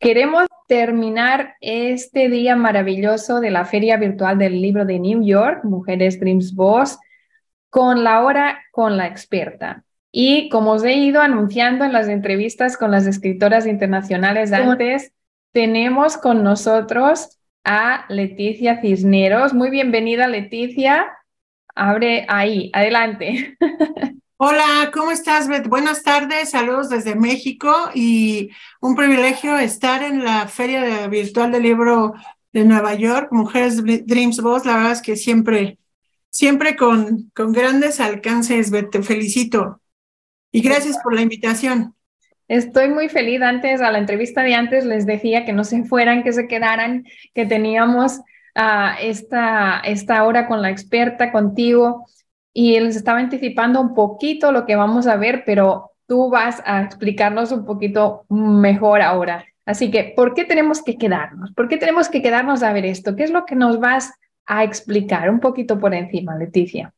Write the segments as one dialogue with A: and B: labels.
A: Queremos terminar este día maravilloso de la Feria Virtual del Libro de New York, Mujeres Dreams Boss, con la hora con la experta. Y como os he ido anunciando en las entrevistas con las escritoras internacionales antes, tenemos con nosotros a Leticia Cisneros. Muy bienvenida, Leticia. Abre ahí, adelante.
B: Hola, ¿cómo estás, Beth? Buenas tardes, saludos desde México y un privilegio estar en la Feria Virtual del Libro de Nueva York, Mujeres Dreams Boss. La verdad es que siempre, siempre con, con grandes alcances, Beth, te felicito. Y gracias por la invitación.
A: Estoy muy feliz. Antes, a la entrevista de antes, les decía que no se fueran, que se quedaran, que teníamos uh, esta, esta hora con la experta, contigo, y les estaba anticipando un poquito lo que vamos a ver, pero tú vas a explicarnos un poquito mejor ahora. Así que, ¿por qué tenemos que quedarnos? ¿Por qué tenemos que quedarnos a ver esto? ¿Qué es lo que nos vas a explicar un poquito por encima, Leticia?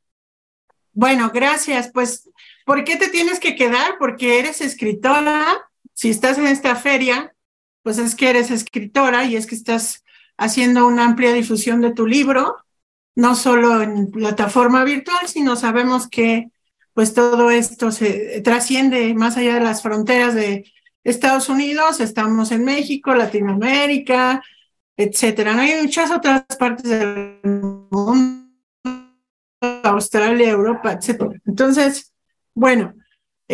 B: Bueno, gracias. Pues, ¿por qué te tienes que quedar? Porque eres escritora. Si estás en esta feria, pues es que eres escritora y es que estás haciendo una amplia difusión de tu libro, no solo en plataforma virtual, sino sabemos que pues todo esto se trasciende más allá de las fronteras de Estados Unidos, estamos en México, Latinoamérica, etcétera. Hay muchas otras partes del mundo Australia, Europa, etc. Entonces, bueno,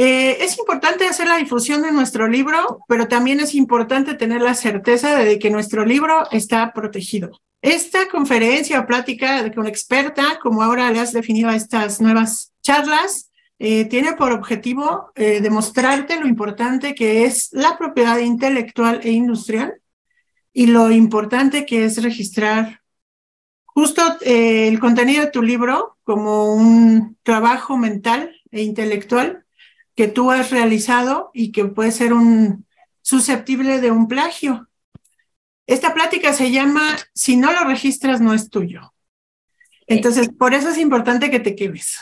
B: eh, es importante hacer la difusión de nuestro libro, pero también es importante tener la certeza de que nuestro libro está protegido. Esta conferencia o plática una experta, como ahora le has definido a estas nuevas charlas, eh, tiene por objetivo eh, demostrarte lo importante que es la propiedad intelectual e industrial y lo importante que es registrar justo el contenido de tu libro como un trabajo mental e intelectual que tú has realizado y que puede ser un susceptible de un plagio. Esta plática se llama Si no lo registras no es tuyo. Entonces, por eso es importante que te quedes.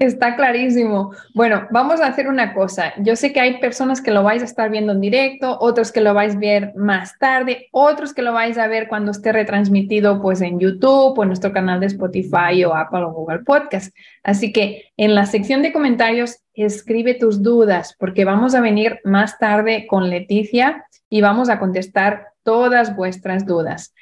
A: Está clarísimo. Bueno, vamos a hacer una cosa. Yo sé que hay personas que lo vais a estar viendo en directo, otros que lo vais a ver más tarde, otros que lo vais a ver cuando esté retransmitido pues en YouTube o en nuestro canal de Spotify o Apple o Google Podcast. Así que en la sección de comentarios escribe tus dudas porque vamos a venir más tarde con Leticia y vamos a contestar todas vuestras dudas.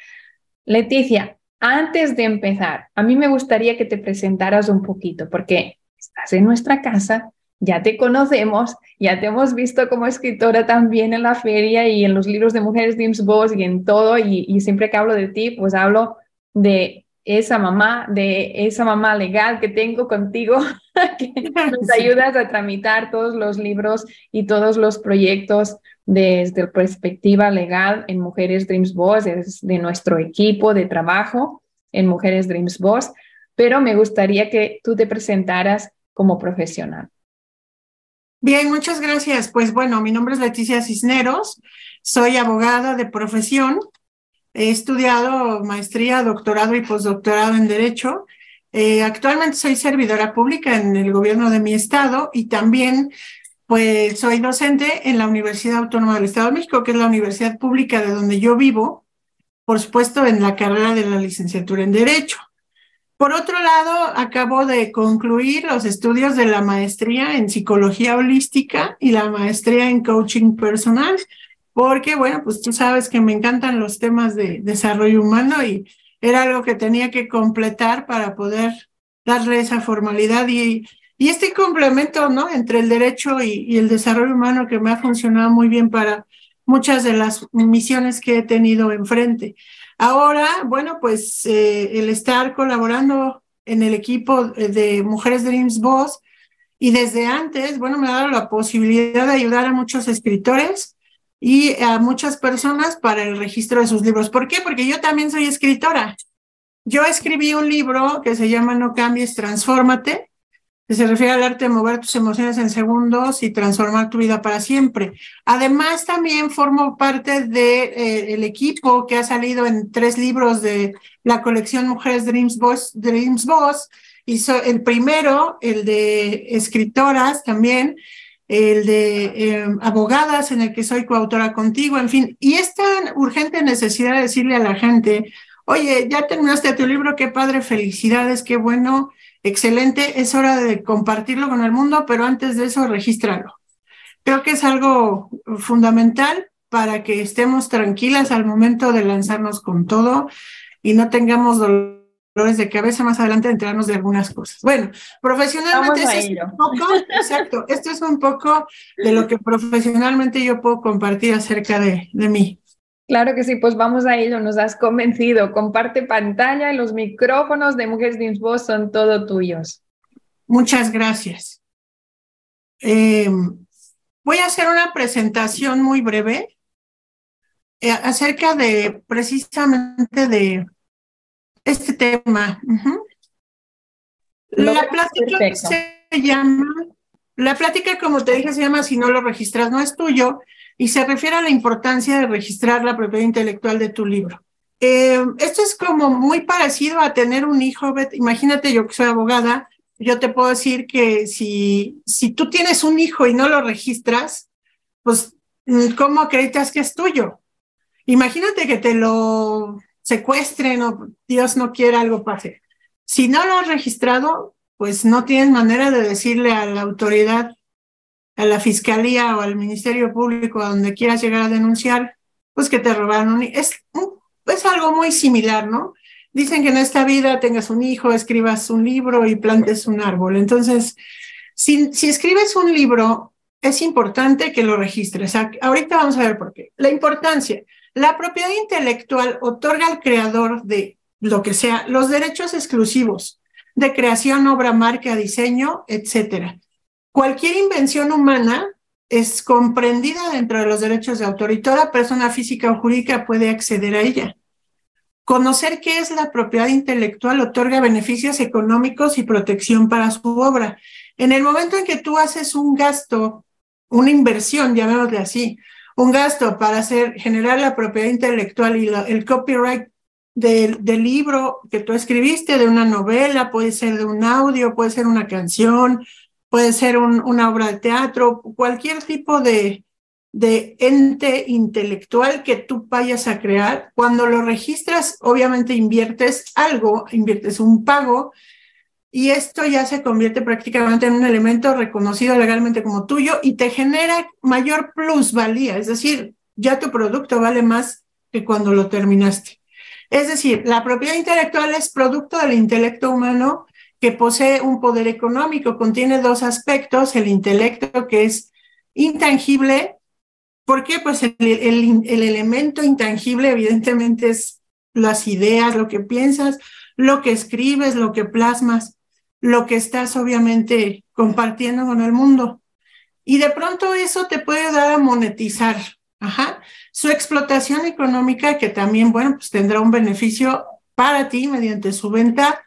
A: Leticia, antes de empezar, a mí me gustaría que te presentaras un poquito, porque estás en nuestra casa, ya te conocemos, ya te hemos visto como escritora también en la feria y en los libros de Mujeres Dreams Boss y en todo, y, y siempre que hablo de ti, pues hablo de esa mamá, de esa mamá legal que tengo contigo, que nos ayudas a tramitar todos los libros y todos los proyectos desde la perspectiva legal en Mujeres Dreams Boss, de nuestro equipo de trabajo en Mujeres Dreams Boss, pero me gustaría que tú te presentaras como profesional.
B: Bien, muchas gracias. Pues bueno, mi nombre es Leticia Cisneros, soy abogada de profesión, he estudiado maestría, doctorado y postdoctorado en Derecho. Eh, actualmente soy servidora pública en el gobierno de mi estado y también pues soy docente en la Universidad Autónoma del Estado de México, que es la universidad pública de donde yo vivo, por supuesto en la carrera de la licenciatura en Derecho. Por otro lado, acabo de concluir los estudios de la maestría en psicología holística y la maestría en coaching personal, porque, bueno, pues tú sabes que me encantan los temas de desarrollo humano y era algo que tenía que completar para poder darle esa formalidad y y este complemento, ¿no? Entre el derecho y, el desarrollo humano que me ha funcionado muy bien para muchas de las misiones que he tenido enfrente. Ahora, bueno, pues eh, el estar colaborando en el equipo de Mujeres Dreams Boss y desde antes, bueno, me ha dado la posibilidad de ayudar a muchos escritores y a muchas personas para el registro de sus libros. ¿Por qué? Porque yo también soy escritora. Yo escribí un libro que se llama No cambies, transfórmate, se refiere al arte de mover tus emociones en segundos y transformar tu vida para siempre. Además, también formo parte del de, eh, equipo que ha salido en tres libros de la colección Mujeres Dreams Boss, Dreams Boss. Hizo el primero, el de escritoras también, el de eh, abogadas en el que soy coautora contigo, en fin, y esta urgente necesidad de decirle a la gente, oye, ya terminaste tu libro, qué padre, felicidades, qué bueno, excelente, es hora de compartirlo con el mundo, pero antes de eso, regístralo. Creo que es algo fundamental para que estemos tranquilas al momento de lanzarnos con todo y no tengamos dolores de cabeza más adelante de enterarnos de algunas cosas. Bueno, profesionalmente es un poco, exacto, esto es un poco de lo que profesionalmente yo puedo compartir acerca de, de mí.
A: Claro que sí, pues vamos a ello, nos has convencido. Comparte pantalla y los micrófonos de Mujeres de Voz son todo tuyos.
B: Muchas gracias. Em, voy a hacer una presentación muy breve eh, acerca de precisamente de este tema. La plática se llama, la plática como te dije se llama Si no lo registras no es tuyo y se refiere a la importancia de registrar la propiedad intelectual de tu libro. Eh, esto es como muy parecido a tener un hijo. Imagínate, yo que soy abogada, yo te puedo decir que si, si tú tienes un hijo y no lo registras, pues, ¿cómo acreditas que es tuyo? Imagínate que te lo secuestren o Dios no quiera algo pase. Si no lo has registrado, pues no tienes manera de decirle a la autoridad a la fiscalía o al Ministerio Público, a donde quieras llegar a denunciar, pues que te robaron. Es, es algo muy similar, ¿no? Dicen que en esta vida tengas un hijo, escribas un libro y plantes un árbol. Entonces, si, si escribes un libro, es importante que lo registres. Ahorita vamos a ver por qué. La importancia. La propiedad intelectual otorga al creador de lo que sea los derechos exclusivos de creación, obra, marca, diseño, etcétera. Cualquier invención humana es comprendida dentro de los derechos de autor y toda persona física o jurídica puede acceder a ella. Conocer qué es la propiedad intelectual otorga beneficios económicos y protección para su obra. En el momento en que tú haces un gasto, una inversión, llamémosle así, un gasto para hacer, generar la propiedad intelectual y el copyright del, libro que tú escribiste, de una novela, puede ser de un audio, puede ser una canción, puede ser una obra de teatro, cualquier tipo de, de ente intelectual que tú vayas a crear. Cuando lo registras, obviamente inviertes algo, inviertes un pago y esto ya se convierte prácticamente en un elemento reconocido legalmente como tuyo y te genera mayor plusvalía, es decir, ya tu producto vale más que cuando lo terminaste. Es decir, la propiedad intelectual es producto del intelecto humano que posee un poder económico. Contiene dos aspectos, el intelecto que es intangible. ¿Por qué? Pues el, el, elemento intangible evidentemente es las ideas, lo que piensas, lo que escribes, lo que plasmas, lo que estás obviamente compartiendo con el mundo. Y de pronto eso te puede dar a monetizar. Ajá. Su explotación económica, que también, bueno, pues tendrá un beneficio para ti mediante su venta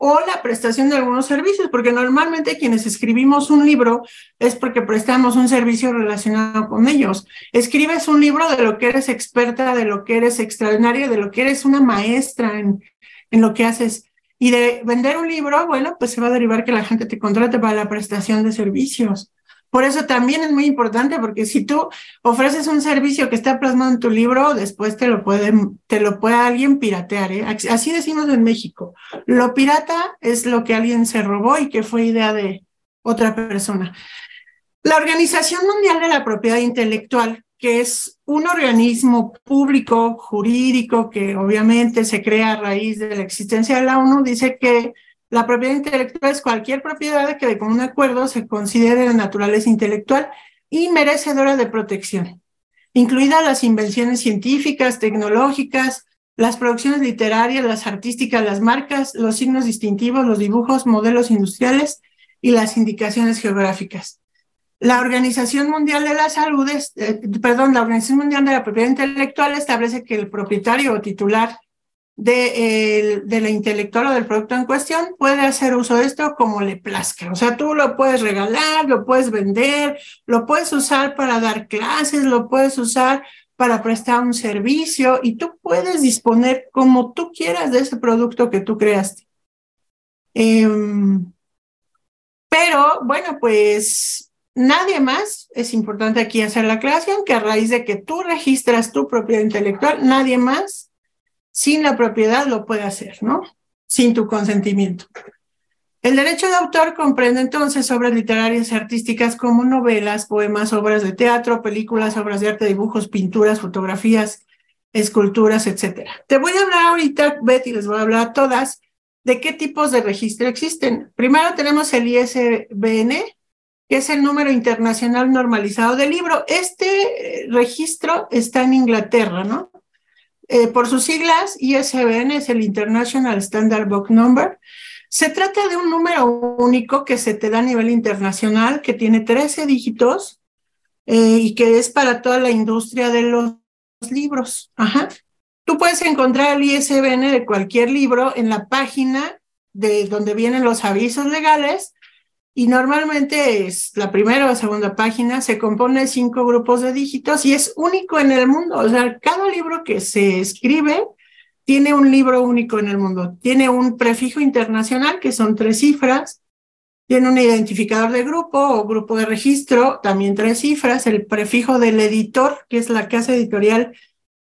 B: o la prestación de algunos servicios, porque normalmente quienes escribimos un libro es porque prestamos un servicio relacionado con ellos. Escribes un libro de lo que eres experta, de lo que eres extraordinaria, de lo que eres una maestra en, en lo que haces. Y de vender un libro, bueno, pues se va a derivar que la gente te contrate para la prestación de servicios. Por eso también es muy importante, porque si tú ofreces un servicio que está plasmado en tu libro, después te lo puede, te lo puede alguien piratear. ¿eh? Así decimos en México. Lo pirata es lo que alguien se robó y que fue idea de otra persona. La Organización Mundial de la Propiedad Intelectual, que es un organismo público, jurídico, que obviamente se crea a raíz de la existencia de la ONU, dice que la propiedad intelectual es cualquier propiedad que de común acuerdo se considere de naturaleza intelectual y merecedora de protección, incluidas las invenciones científicas, tecnológicas, las producciones literarias, las artísticas, las marcas, los signos distintivos, los dibujos, modelos industriales y las indicaciones geográficas. La Organización Mundial de la Salud, eh, perdón, la Organización Mundial de la Propiedad Intelectual establece que el propietario o titular de, de, la intelectual o del producto en cuestión puede hacer uso de esto como le plazca. O sea, tú lo puedes regalar, lo puedes vender, lo puedes usar para dar clases, lo puedes usar para prestar un servicio y tú puedes disponer como tú quieras de ese producto que tú creaste. Em, pero bueno, pues nadie más, es importante aquí hacer la aclaración, que a raíz de que tú registras tu propiedad intelectual, nadie más sin la propiedad lo puede hacer, ¿no? Sin tu consentimiento. El derecho de autor comprende entonces obras literarias y artísticas como novelas, poemas, obras de teatro, películas, obras de arte, dibujos, pinturas, fotografías, esculturas, etcétera. Te voy a hablar ahorita, Betty, les voy a hablar a todas de qué tipos de registro existen. Primero tenemos el ISBN, que es el número internacional normalizado del libro. Este eh, registro está en Inglaterra, ¿no? Eh, por sus siglas, ISBN es el International Standard Book Number. Se trata de un número único que se te da a nivel internacional, que tiene 13 dígitos eh, y que es para toda la industria de los libros. Ajá. Tú puedes encontrar el ISBN de cualquier libro en la página de donde vienen los avisos legales y normalmente es la primera o segunda página, se compone de cinco grupos de dígitos y es único en el mundo. O sea, cada libro que se escribe tiene un libro único en el mundo. Tiene un prefijo internacional, que son tres cifras. Tiene un identificador de grupo o grupo de registro, también tres cifras. El prefijo del editor, que es la casa editorial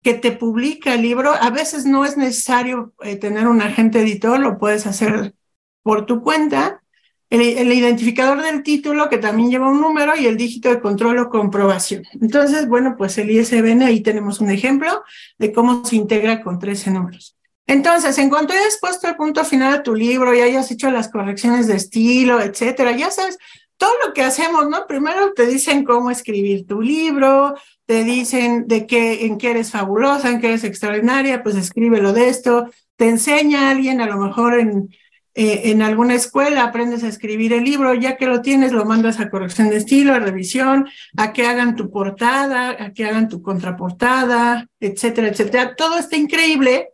B: que te publica el libro. A veces no es necesario eh, tener un agente editor, lo puedes hacer por tu cuenta. El, identificador del título, que también lleva un número, y el dígito de control o comprobación. Entonces, bueno, pues el ISBN, ahí tenemos un ejemplo de cómo se integra con 13 números. Entonces, en cuanto hayas puesto el punto final a tu libro y hayas hecho las correcciones de estilo, etcétera, ya sabes, todo lo que hacemos, ¿no? Primero te dicen cómo escribir tu libro, te dicen de qué, en qué eres fabulosa, en qué eres extraordinaria, pues escríbelo de esto, te enseña a alguien a lo mejor en, eh, en alguna escuela aprendes a escribir el libro, ya que lo tienes, lo mandas a corrección de estilo, a revisión, a que hagan tu portada, a que hagan tu contraportada, etcétera, etcétera. Todo está increíble,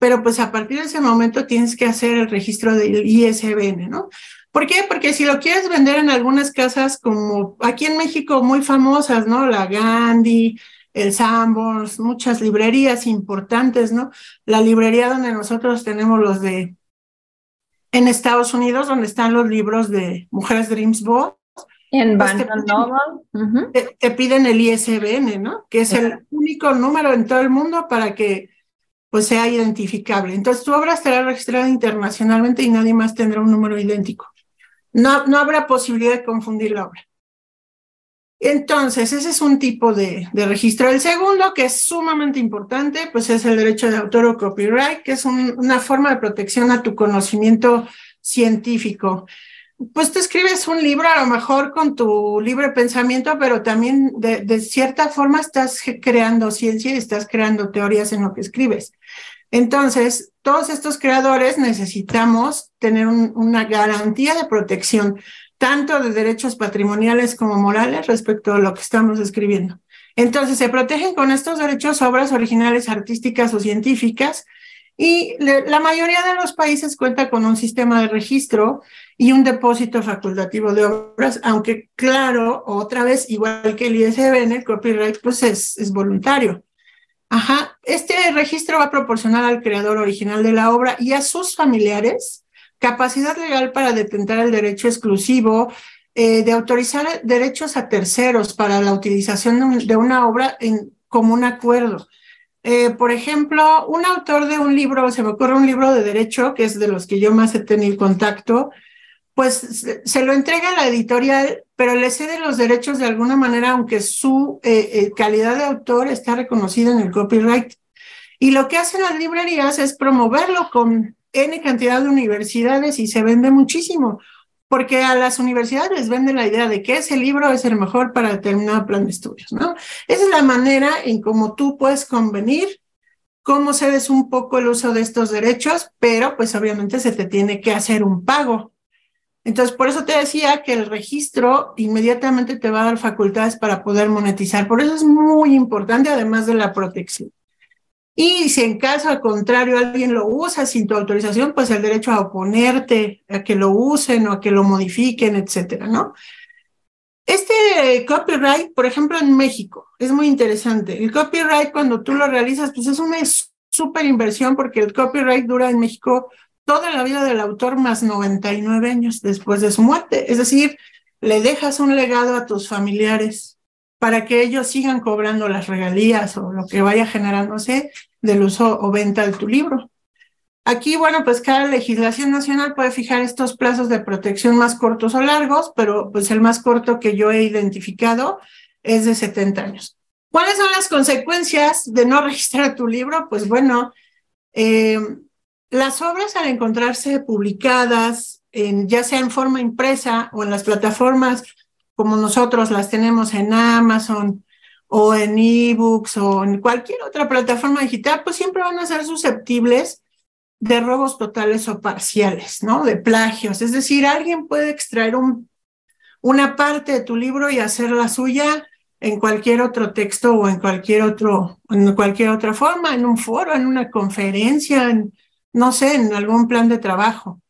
B: pero pues a partir de ese momento tienes que hacer el registro del ISBN, ¿no? ¿Por qué? Porque si lo quieres vender en algunas casas como aquí en México muy famosas, ¿no? La Gandhi, el Sambors, muchas librerías importantes, ¿no? La librería donde nosotros tenemos los de en Estados Unidos, donde están los libros de Mujeres Dreams Book.
A: En pues te,
B: te, piden el ISBN, ¿no? Que es el único número en todo el mundo para que pues sea identificable. Entonces tu obra estará registrada internacionalmente y nadie más tendrá un número idéntico. No, no habrá posibilidad de confundir la obra. Entonces, ese es un tipo de, registro. El segundo, que es sumamente importante, pues es el derecho de autor o copyright, que es una forma de protección a tu conocimiento científico. Pues tú escribes un libro a lo mejor con tu libre pensamiento, pero también de, de cierta forma estás creando ciencia y estás creando teorías en lo que escribes. Entonces, todos estos creadores necesitamos tener una garantía de protección tanto de derechos patrimoniales como morales respecto a lo que estamos escribiendo. Entonces, se protegen con estos derechos obras originales artísticas o científicas y la mayoría de los países cuenta con un sistema de registro y un depósito facultativo de obras, aunque claro, otra vez, igual que el ISBN, el copyright pues es, es voluntario. Ajá, este registro va a proporcionar al creador original de la obra y a sus familiares capacidad legal para detentar el derecho exclusivo, eh, de autorizar derechos a terceros para la utilización de, una obra en común acuerdo. Eh, por ejemplo, un autor de un libro, se me ocurre un libro de derecho, que es de los que yo más he tenido contacto, pues se lo entrega a la editorial, pero le cede los derechos de alguna manera, aunque su eh, calidad de autor está reconocida en el copyright. Y lo que hacen las librerías es promoverlo con N cantidad de universidades y se vende muchísimo, porque a las universidades les venden la idea de que ese libro es el mejor para determinado plan de estudios, ¿no? Esa es la manera en cómo tú puedes convenir cómo cedes un poco el uso de estos derechos, pero pues obviamente se te tiene que hacer un pago. Entonces, por eso te decía que el registro inmediatamente te va a dar facultades para poder monetizar. Por eso es muy importante, además de la protección. Y si en caso al contrario alguien lo usa sin tu autorización, pues el derecho a oponerte a que lo usen o a que lo modifiquen, etcétera, ¿no? Este copyright, por ejemplo, en México, es muy interesante. El copyright, cuando tú lo realizas, pues es una súper inversión porque el copyright dura en México toda la vida del autor más 99 años después de su muerte. Es decir, le dejas un legado a tus familiares para que ellos sigan cobrando las regalías o lo que vaya generándose del uso o venta de tu libro. Aquí, bueno, pues cada legislación nacional puede fijar estos plazos de protección más cortos o largos, pero pues el más corto que yo he identificado es de 70 años. ¿Cuáles son las consecuencias de no registrar tu libro? Pues bueno, eh, las obras al encontrarse publicadas, ya sea en forma impresa o en las plataformas como nosotros las tenemos en Amazon o en ebooks o en cualquier otra plataforma digital, pues siempre van a ser susceptibles de robos totales o parciales, ¿no? De plagios. Es decir, alguien puede extraer un, una parte de tu libro y hacerla suya en cualquier otro texto o en cualquier otro, en cualquier otra forma, en un foro, en una conferencia, en, no sé, en algún plan de trabajo.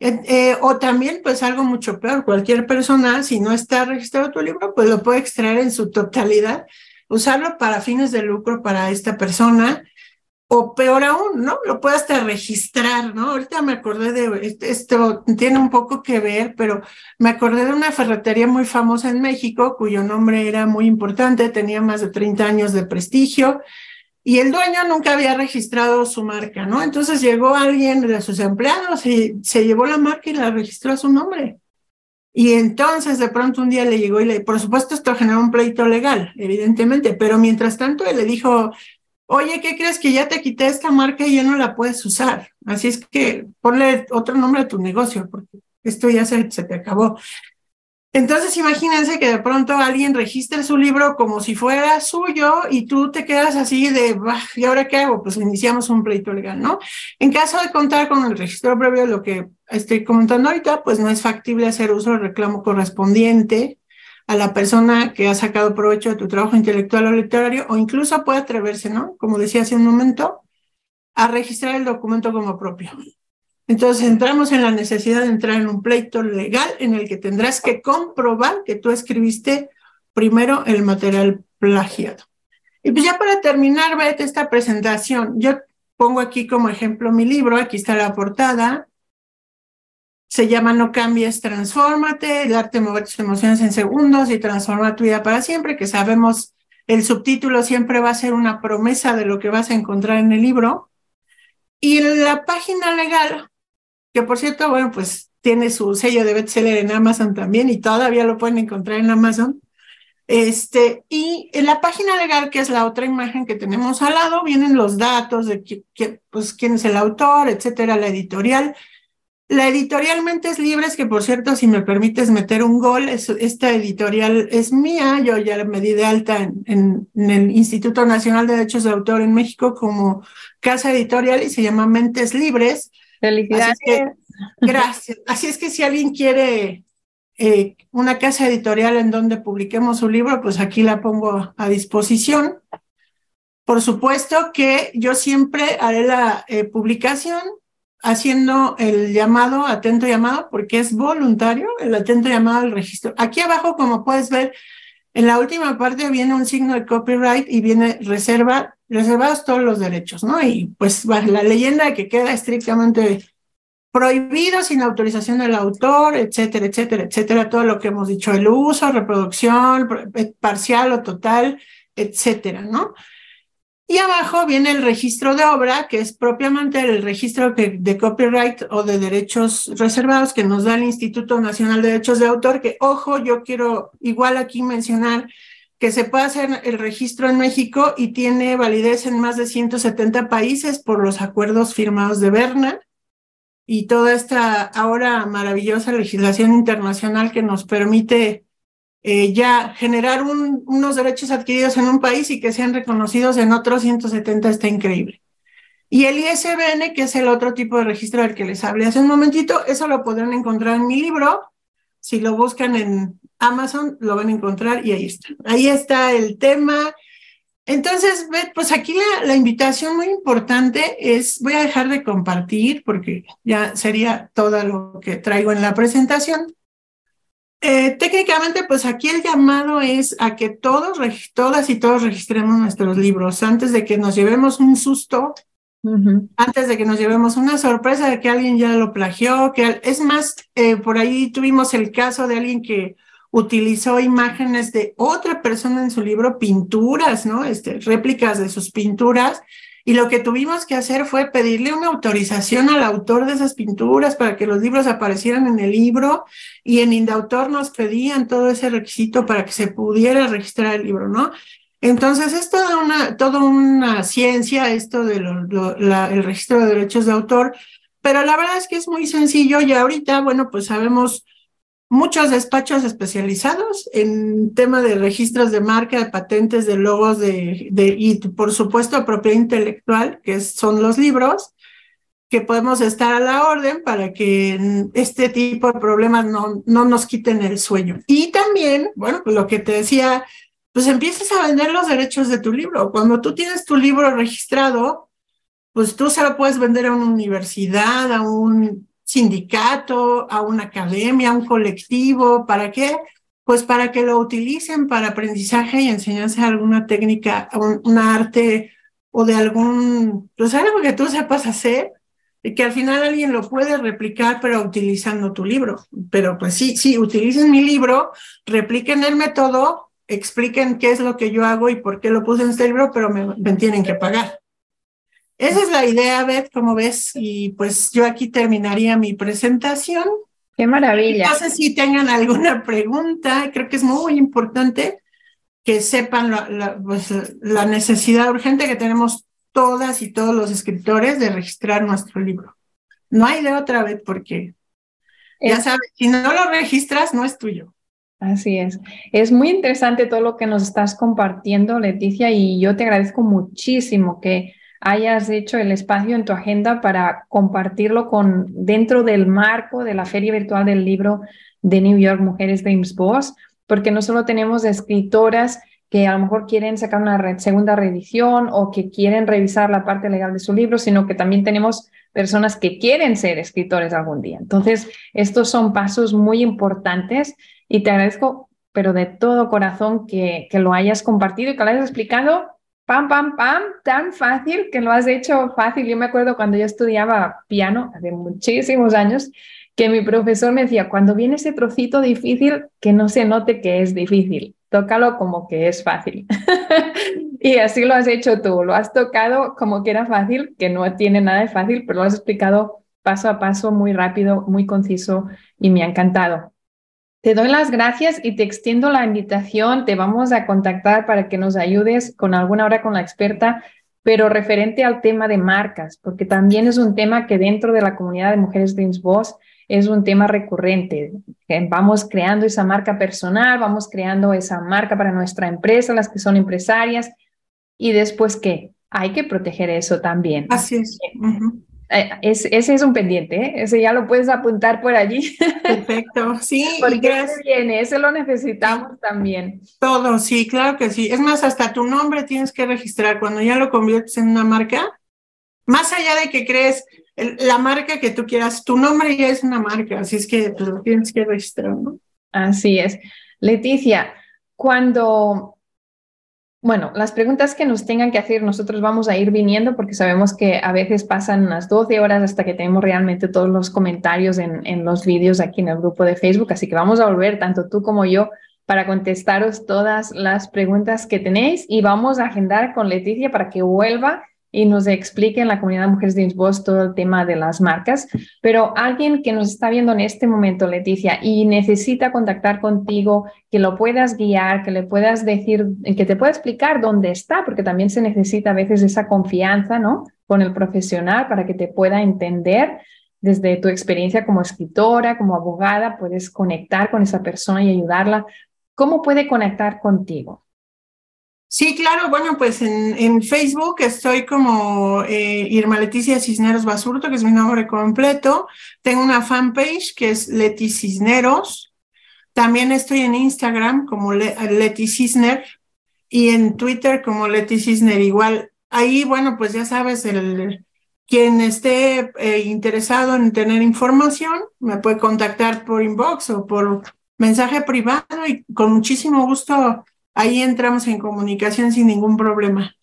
B: Eh, o también, pues algo mucho peor, cualquier persona, si no está registrado tu libro, pues lo puede extraer en su totalidad, usarlo para fines de lucro para esta persona, o peor aún, ¿no? Lo puede hasta registrar, ¿no? Ahorita me acordé de, esto tiene un poco que ver, pero me acordé de una ferretería muy famosa en México, cuyo nombre era muy importante, tenía más de 30 años de prestigio, y el dueño nunca había registrado su marca, ¿no? Entonces llegó alguien de sus empleados y se llevó la marca y la registró a su nombre. Y entonces de pronto un día le llegó y le, por supuesto esto generó un pleito legal, evidentemente, pero mientras tanto él le dijo, oye, ¿qué crees que ya te quité esta marca y ya no la puedes usar? Así es que ponle otro nombre a tu negocio, porque esto ya se, se te acabó. Entonces imagínense que de pronto alguien registre su libro como si fuera suyo y tú te quedas así de, ¿y ahora qué hago? Pues iniciamos un pleito legal, ¿no? En caso de contar con el registro previo, lo que estoy comentando ahorita, pues no es factible hacer uso del reclamo correspondiente a la persona que ha sacado provecho de tu trabajo intelectual o literario o incluso puede atreverse, ¿no? Como decía hace un momento, a registrar el documento como propio. Entonces entramos en la necesidad de entrar en un pleito legal en el que tendrás que comprobar que tú escribiste primero el material plagiado. Y pues ya para terminar, vete esta presentación. Yo pongo aquí como ejemplo mi libro, aquí está la portada. Se llama No cambies, transfórmate, el arte mover tus emociones en segundos y transforma tu vida para siempre, que sabemos el subtítulo siempre va a ser una promesa de lo que vas a encontrar en el libro. Y la página legal que por cierto, bueno, pues tiene su sello de bestseller en Amazon también y todavía lo pueden encontrar en Amazon. Este, y en la página legal, que es la otra imagen que tenemos al lado, vienen los datos de pues, quién es el autor, etcétera, la editorial. La editorialmente es Libres, que por cierto, si me permites meter un gol, esta editorial es mía, yo ya me di de alta en, en, el Instituto Nacional de Derechos de Autor en México como casa editorial y se llama Mentes Libres.
A: Felicidades.
B: gracias. Así es que si alguien quiere eh, una casa editorial en donde publiquemos su libro, pues aquí la pongo a disposición. Por supuesto que yo siempre haré la eh, publicación haciendo el llamado, atento llamado, porque es voluntario, el atento llamado al registro. Aquí abajo, como puedes ver, en la última parte viene un signo de copyright y viene reserva, reservados todos los derechos, ¿no? Y pues la leyenda que queda estrictamente prohibido sin autorización del autor, etcétera, etcétera, etcétera, todo lo que hemos dicho, el uso, reproducción, eh, parcial o total, etcétera, ¿no? Y abajo viene el registro de obra, que es propiamente el registro de copyright o de derechos reservados que nos da el Instituto Nacional de Derechos de Autor, que, ojo, yo quiero igual aquí mencionar que se puede hacer el registro en México y tiene validez en más de 170 países por los acuerdos firmados de Berna y toda esta ahora maravillosa legislación internacional que nos permite eh, ya generar unos derechos adquiridos en un país y que sean reconocidos en otros 170 está increíble. Y el ISBN, que es el otro tipo de registro del que les hablé hace un momentito, eso lo podrán encontrar en mi libro. Si lo buscan en Amazon, lo van a encontrar y ahí está. Ahí está el tema. Entonces, pues aquí la, la invitación muy importante es, voy a dejar de compartir porque ya sería todo lo que traigo en la presentación. Eh, técnicamente, pues aquí el llamado es a que todos, todas y todos registremos nuestros libros antes de que nos llevemos un susto, antes de que nos llevemos una sorpresa de que alguien ya lo plagió, que es más, eh, por ahí tuvimos el caso de alguien que utilizó imágenes de otra persona en su libro, pinturas, ¿no? Este, réplicas de sus pinturas. Y lo que tuvimos que hacer fue pedirle una autorización al autor de esas pinturas para que los libros aparecieran en el libro y en Indautor nos pedían todo ese requisito para que se pudiera registrar el libro, ¿no? Entonces es toda una, toda una ciencia esto del el registro de derechos de autor, pero la verdad es que es muy sencillo y ahorita, bueno, pues sabemos muchos despachos especializados en tema de registros de marca, de patentes, de logos, de, de y por supuesto propiedad intelectual, que son los libros, que podemos estar a la orden para que este tipo de problemas no, no nos quiten el sueño. Y también, bueno, pues lo que te decía, pues empieces a vender los derechos de tu libro. Cuando tú tienes tu libro registrado, pues tú se lo puedes vender a una universidad, a un sindicato, a una academia, a un colectivo, ¿para qué? Pues para que lo utilicen para aprendizaje y enseñanza alguna técnica, un, arte o de algún, pues algo que tú sepas hacer y que al final alguien lo puede replicar, pero utilizando tu libro. Pero pues sí, sí, utilicen mi libro, repliquen el método, expliquen qué es lo que yo hago y por qué lo puse en este libro, pero me tienen que pagar. Esa es la idea, Beth, como ves, y pues yo aquí terminaría mi presentación.
A: Qué maravilla.
B: No sé si tengan alguna pregunta, creo que es muy importante que sepan la, pues, la necesidad urgente que tenemos todas y todos los escritores de registrar nuestro libro. No hay de otra vez porque, ya sabes, si no lo registras, no es tuyo.
A: Así es. Es muy interesante todo lo que nos estás compartiendo, Leticia, y yo te agradezco muchísimo que hayas hecho el espacio en tu agenda para compartirlo con dentro del marco de la Feria Virtual del Libro de New York Mujeres Dreams Boss, porque no solo tenemos escritoras que a lo mejor quieren sacar una segunda reedición o que quieren revisar la parte legal de su libro, sino que también tenemos personas que quieren ser escritores algún día. Entonces, estos son pasos muy importantes y te agradezco, pero de todo corazón, que lo hayas compartido y que lo hayas explicado pam, pam, pam, tan fácil que lo has hecho fácil. Yo me acuerdo cuando yo estudiaba piano hace muchísimos años, que mi profesor me decía, cuando viene ese trocito difícil, que no se note que es difícil, tócalo como que es fácil. y así lo has hecho tú, lo has tocado como que era fácil, que no tiene nada de fácil, pero lo has explicado paso a paso, muy rápido, muy conciso y me ha encantado. Te doy las gracias y te extiendo la invitación. Te vamos a contactar para que nos ayudes con alguna hora con la experta, pero referente al tema de marcas, porque también es un tema que dentro de la comunidad de Mujeres Dreams Boss es un tema recurrente. Vamos creando esa marca personal, vamos creando esa marca para nuestra empresa, las que son empresarias, y después qué? Hay que proteger eso también.
B: Así es.
A: Eh, ese es un pendiente, ¿eh? ese ya lo puedes apuntar por allí.
B: Perfecto, sí.
A: Porque ese viene, ese lo necesitamos también.
B: Todo, sí, claro que sí. Es más, hasta tu nombre tienes que registrar cuando ya lo conviertes en una marca. Más allá de que crees la marca que tú quieras, tu nombre ya es una marca, así es que pues, lo tienes que registrar, ¿no?
A: Así es. Leticia, cuando bueno, las preguntas que nos tengan que hacer nosotros vamos a ir viniendo porque sabemos que a veces pasan unas 12 horas hasta que tenemos realmente todos los comentarios en, en los vídeos aquí en el grupo de Facebook, así que vamos a volver, tanto tú como yo, para contestaros todas las preguntas que tenéis y vamos a agendar con Leticia para que vuelva y nos explique en la comunidad de Mujeres de Voz todo el tema de las marcas. Pero alguien que nos está viendo en este momento, Leticia, y necesita contactar contigo, que lo puedas guiar, que le puedas decir, que te pueda explicar dónde está, porque también se necesita a veces esa confianza, ¿no? Con el profesional para que te pueda entender desde tu experiencia como escritora, como abogada, puedes conectar con esa persona y ayudarla. ¿Cómo puede conectar contigo?
B: Sí, claro, bueno, pues en, en Facebook estoy como eh, Irma Leticia Cisneros Basurto, que es mi nombre completo. Tengo una fanpage que es Leti Cisneros. También estoy en Instagram como Leti Cisner y en Twitter como Leti Cisner igual. Ahí, bueno, pues ya sabes, el, quien esté eh, interesado en tener información me puede contactar por inbox o por mensaje privado y con muchísimo gusto ahí entramos en comunicación sin ningún problema.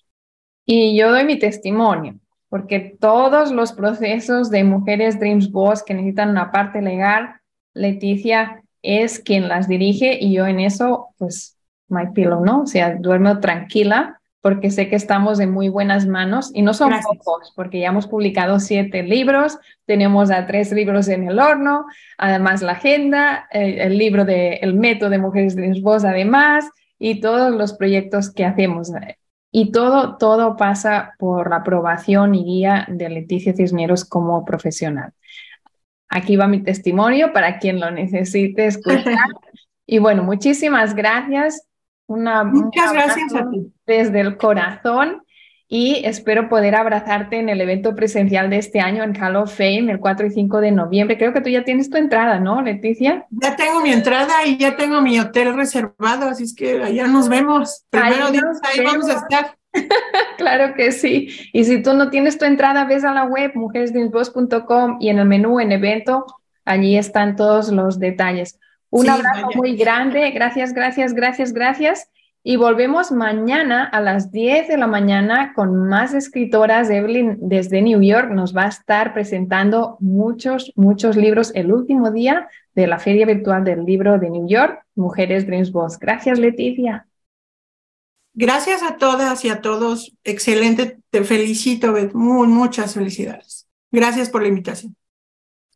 A: Y yo doy mi testimonio, porque todos los procesos de Mujeres Dreams Boss que necesitan una parte legal, Leticia es quien las dirige y yo en eso, pues, my pillow, ¿no? O sea, duermo tranquila porque sé que estamos en muy buenas manos y no son pocos, porque ya hemos publicado siete libros, tenemos a tres libros en el horno, además la agenda, el, libro de El método de Mujeres de Voz, además, y todos los proyectos que hacemos. Y todo, todo pasa por la aprobación y guía de Leticia Cisneros como profesional. Aquí va mi testimonio para quien lo necesite escuchar. y bueno, muchísimas gracias. Una,
B: Muchas gracias a ti.
A: Desde el corazón y espero poder abrazarte en el evento presencial de este año en Hall of Fame el 4 y 5 de noviembre. Creo que tú ya tienes tu entrada, ¿no, Leticia?
B: Ya tengo mi entrada y ya tengo mi hotel reservado, así es que allá nos vemos. Primero ahí, ahí vamos a estar.
A: claro que sí. Y si tú no tienes tu entrada, ves a la web mujeresdensvoz.com y en el menú en evento, allí están todos los detalles. Un abrazo muy grande. Gracias, gracias, gracias, gracias. Y volvemos mañana a las 10 de la mañana con más escritoras. Evelyn desde New York nos va a estar presentando muchos, muchos libros el último día de la Feria Virtual del Libro de New York, Mujeres Dreams Voz. Gracias, Leticia.
B: Gracias a todas y a todos. Excelente. Te felicito, Beth. Muy, muchas felicidades. Gracias por la invitación.